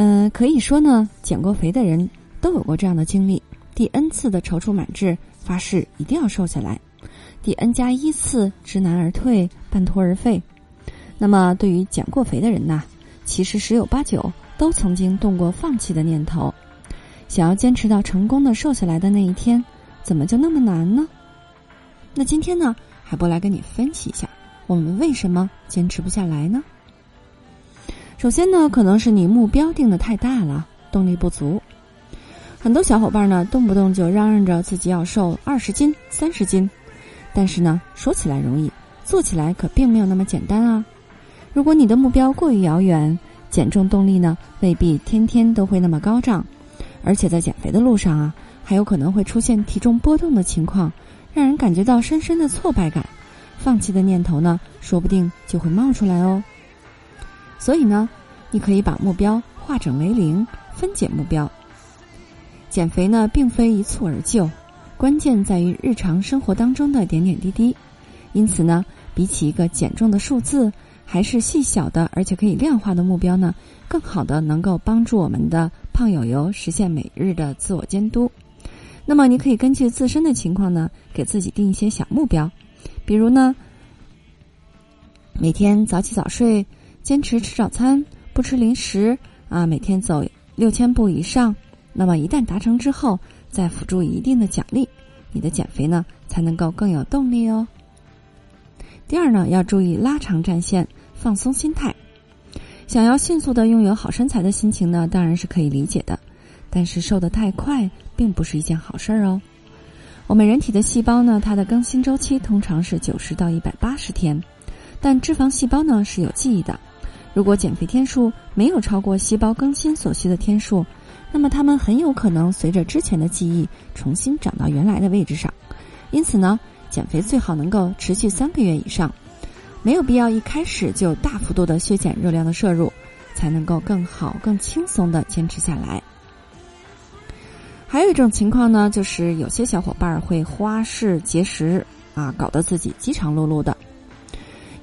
嗯，可以说呢，减过肥的人都有过这样的经历：第 n 次的踌躇满志，发誓一定要瘦下来；第 n 加一次知难而退，半途而废。那么，对于减过肥的人呐，其实十有八九都曾经动过放弃的念头。想要坚持到成功的瘦下来的那一天，怎么就那么难呢？那今天呢，海波来跟你分析一下，我们为什么坚持不下来呢？首先呢，可能是你目标定的太大了，动力不足。很多小伙伴呢，动不动就嚷嚷着自己要瘦二十斤、三十斤，但是呢，说起来容易，做起来可并没有那么简单啊。如果你的目标过于遥远，减重动力呢，未必天天都会那么高涨，而且在减肥的路上啊，还有可能会出现体重波动的情况，让人感觉到深深的挫败感，放弃的念头呢，说不定就会冒出来哦。所以呢，你可以把目标化整为零，分解目标。减肥呢，并非一蹴而就，关键在于日常生活当中的点点滴滴。因此呢，比起一个减重的数字，还是细小的而且可以量化的目标呢，更好的能够帮助我们的胖友友实现每日的自我监督。那么，你可以根据自身的情况呢，给自己定一些小目标，比如呢，每天早起早睡。坚持吃早餐，不吃零食啊！每天走六千步以上。那么一旦达成之后，再辅助一定的奖励，你的减肥呢才能够更有动力哦。第二呢，要注意拉长战线，放松心态。想要迅速的拥有好身材的心情呢，当然是可以理解的。但是瘦得太快，并不是一件好事儿哦。我们人体的细胞呢，它的更新周期通常是九十到一百八十天，但脂肪细胞呢是有记忆的。如果减肥天数没有超过细胞更新所需的天数，那么它们很有可能随着之前的记忆重新长到原来的位置上。因此呢，减肥最好能够持续三个月以上，没有必要一开始就大幅度的削减热量的摄入，才能够更好、更轻松的坚持下来。还有一种情况呢，就是有些小伙伴会花式节食啊，搞得自己饥肠辘辘的。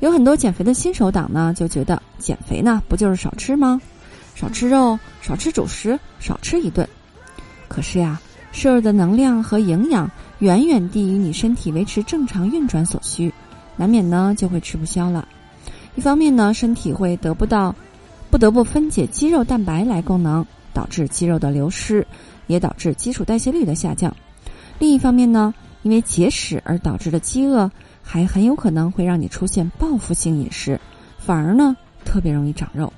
有很多减肥的新手党呢，就觉得减肥呢不就是少吃吗？少吃肉，少吃主食，少吃一顿。可是呀，摄入的能量和营养远远低于你身体维持正常运转所需，难免呢就会吃不消了。一方面呢，身体会得不到，不得不分解肌肉蛋白来供能，导致肌肉的流失，也导致基础代谢率的下降。另一方面呢，因为节食而导致的饥饿。还很有可能会让你出现报复性饮食，反而呢特别容易长肉。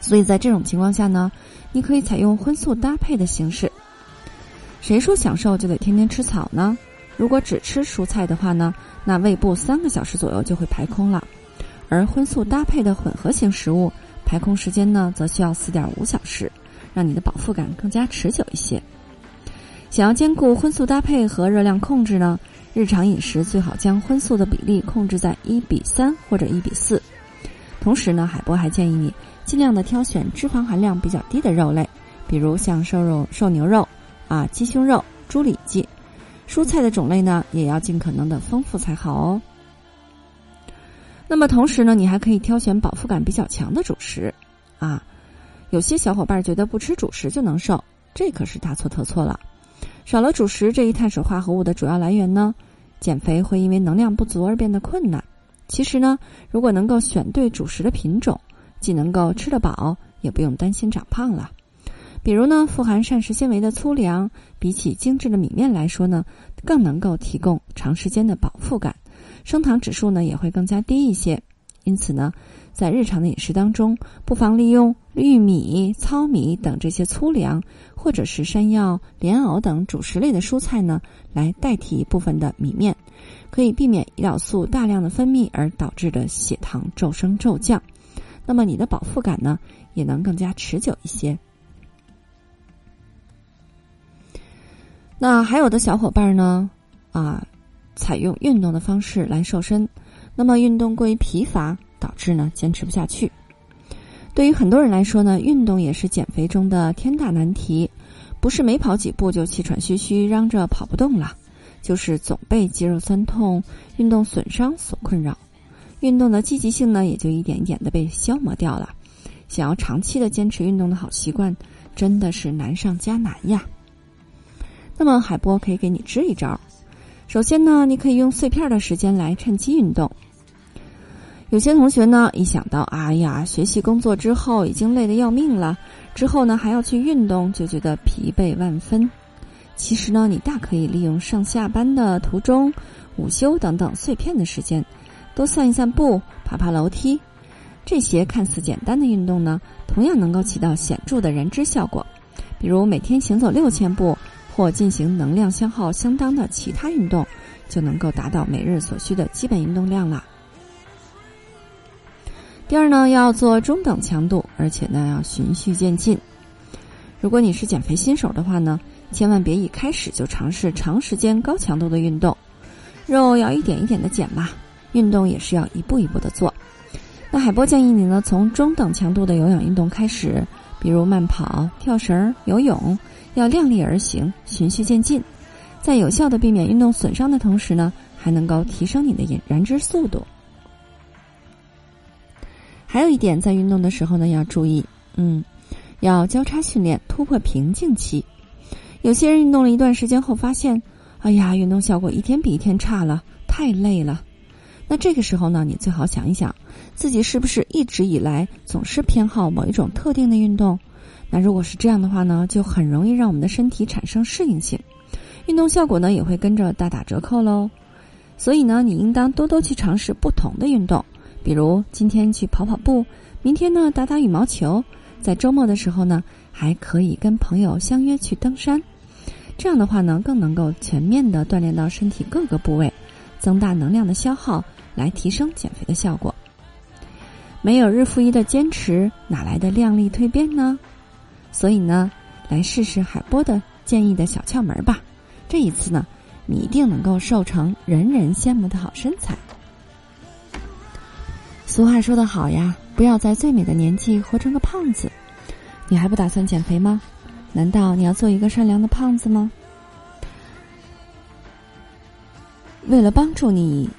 所以在这种情况下呢，你可以采用荤素搭配的形式。谁说享受就得天天吃草呢？如果只吃蔬菜的话呢，那胃部三个小时左右就会排空了，而荤素搭配的混合型食物，排空时间呢则需要四点五小时，让你的饱腹感更加持久一些。想要兼顾荤素搭配和热量控制呢？日常饮食最好将荤素的比例控制在一比三或者一比四，同时呢，海波还建议你尽量的挑选脂肪含量比较低的肉类，比如像瘦肉、瘦牛肉啊、鸡胸肉、猪里脊。蔬菜的种类呢，也要尽可能的丰富才好哦。那么同时呢，你还可以挑选饱腹感比较强的主食啊。有些小伙伴觉得不吃主食就能瘦，这可是大错特错了。少了主食这一碳水化合物的主要来源呢。减肥会因为能量不足而变得困难。其实呢，如果能够选对主食的品种，既能够吃得饱，也不用担心长胖了。比如呢，富含膳食纤维的粗粮，比起精致的米面来说呢，更能够提供长时间的饱腹感，升糖指数呢也会更加低一些。因此呢，在日常的饮食当中，不妨利用玉米、糙米等这些粗粮，或者是山药、莲藕等主食类的蔬菜呢，来代替部分的米面，可以避免胰岛素大量的分泌而导致的血糖骤升骤降。那么你的饱腹感呢也能更加持久一些。那还有的小伙伴呢，啊，采用运动的方式来瘦身，那么运动过于疲乏，导致呢坚持不下去。对于很多人来说呢，运动也是减肥中的天大难题，不是没跑几步就气喘吁吁嚷着跑不动了，就是总被肌肉酸痛、运动损伤所困扰，运动的积极性呢也就一点一点的被消磨掉了。想要长期的坚持运动的好习惯，真的是难上加难呀。那么海波可以给你支一招。首先呢，你可以用碎片的时间来趁机运动。有些同学呢，一想到哎呀，学习工作之后已经累得要命了，之后呢还要去运动，就觉得疲惫万分。其实呢，你大可以利用上下班的途中、午休等等碎片的时间，多散一散步、爬爬楼梯。这些看似简单的运动呢，同样能够起到显著的燃脂效果。比如每天行走六千步。或进行能量消耗相当的其他运动，就能够达到每日所需的基本运动量了。第二呢，要做中等强度，而且呢要循序渐进。如果你是减肥新手的话呢，千万别一开始就尝试长时间高强度的运动，肉要一点一点的减嘛。运动也是要一步一步的做。那海波建议你呢，从中等强度的有氧运动开始，比如慢跑、跳绳、游泳。要量力而行，循序渐进，在有效的避免运动损伤的同时呢，还能够提升你的燃燃脂速度。还有一点，在运动的时候呢，要注意，嗯，要交叉训练，突破瓶颈期。有些人运动了一段时间后，发现，哎呀，运动效果一天比一天差了，太累了。那这个时候呢，你最好想一想，自己是不是一直以来总是偏好某一种特定的运动。那如果是这样的话呢，就很容易让我们的身体产生适应性，运动效果呢也会跟着大打折扣喽。所以呢，你应当多多去尝试不同的运动，比如今天去跑跑步，明天呢打打羽毛球，在周末的时候呢还可以跟朋友相约去登山。这样的话呢，更能够全面的锻炼到身体各个部位，增大能量的消耗，来提升减肥的效果。没有日复一的坚持，哪来的量力蜕变呢？所以呢，来试试海波的建议的小窍门吧。这一次呢，你一定能够瘦成人人羡慕的好身材。俗话说得好呀，不要在最美的年纪活成个胖子。你还不打算减肥吗？难道你要做一个善良的胖子吗？为了帮助你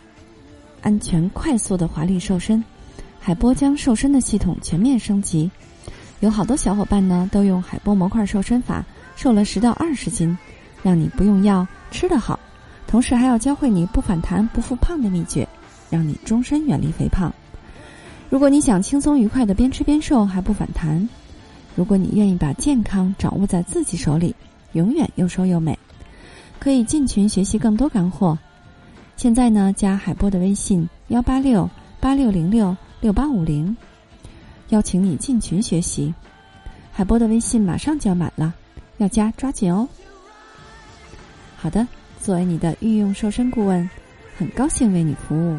安全快速的华丽瘦身，海波将瘦身的系统全面升级。有好多小伙伴呢，都用海波模块瘦身法瘦了十到二十斤，让你不用药吃得好，同时还要教会你不反弹不复胖的秘诀，让你终身远离肥胖。如果你想轻松愉快的边吃边瘦还不反弹，如果你愿意把健康掌握在自己手里，永远又瘦又美，可以进群学习更多干货。现在呢，加海波的微信幺八六八六零六六八五零。邀请你进群学习，海波的微信马上就要满了，要加抓紧哦。好的，作为你的御用瘦身顾问，很高兴为你服务。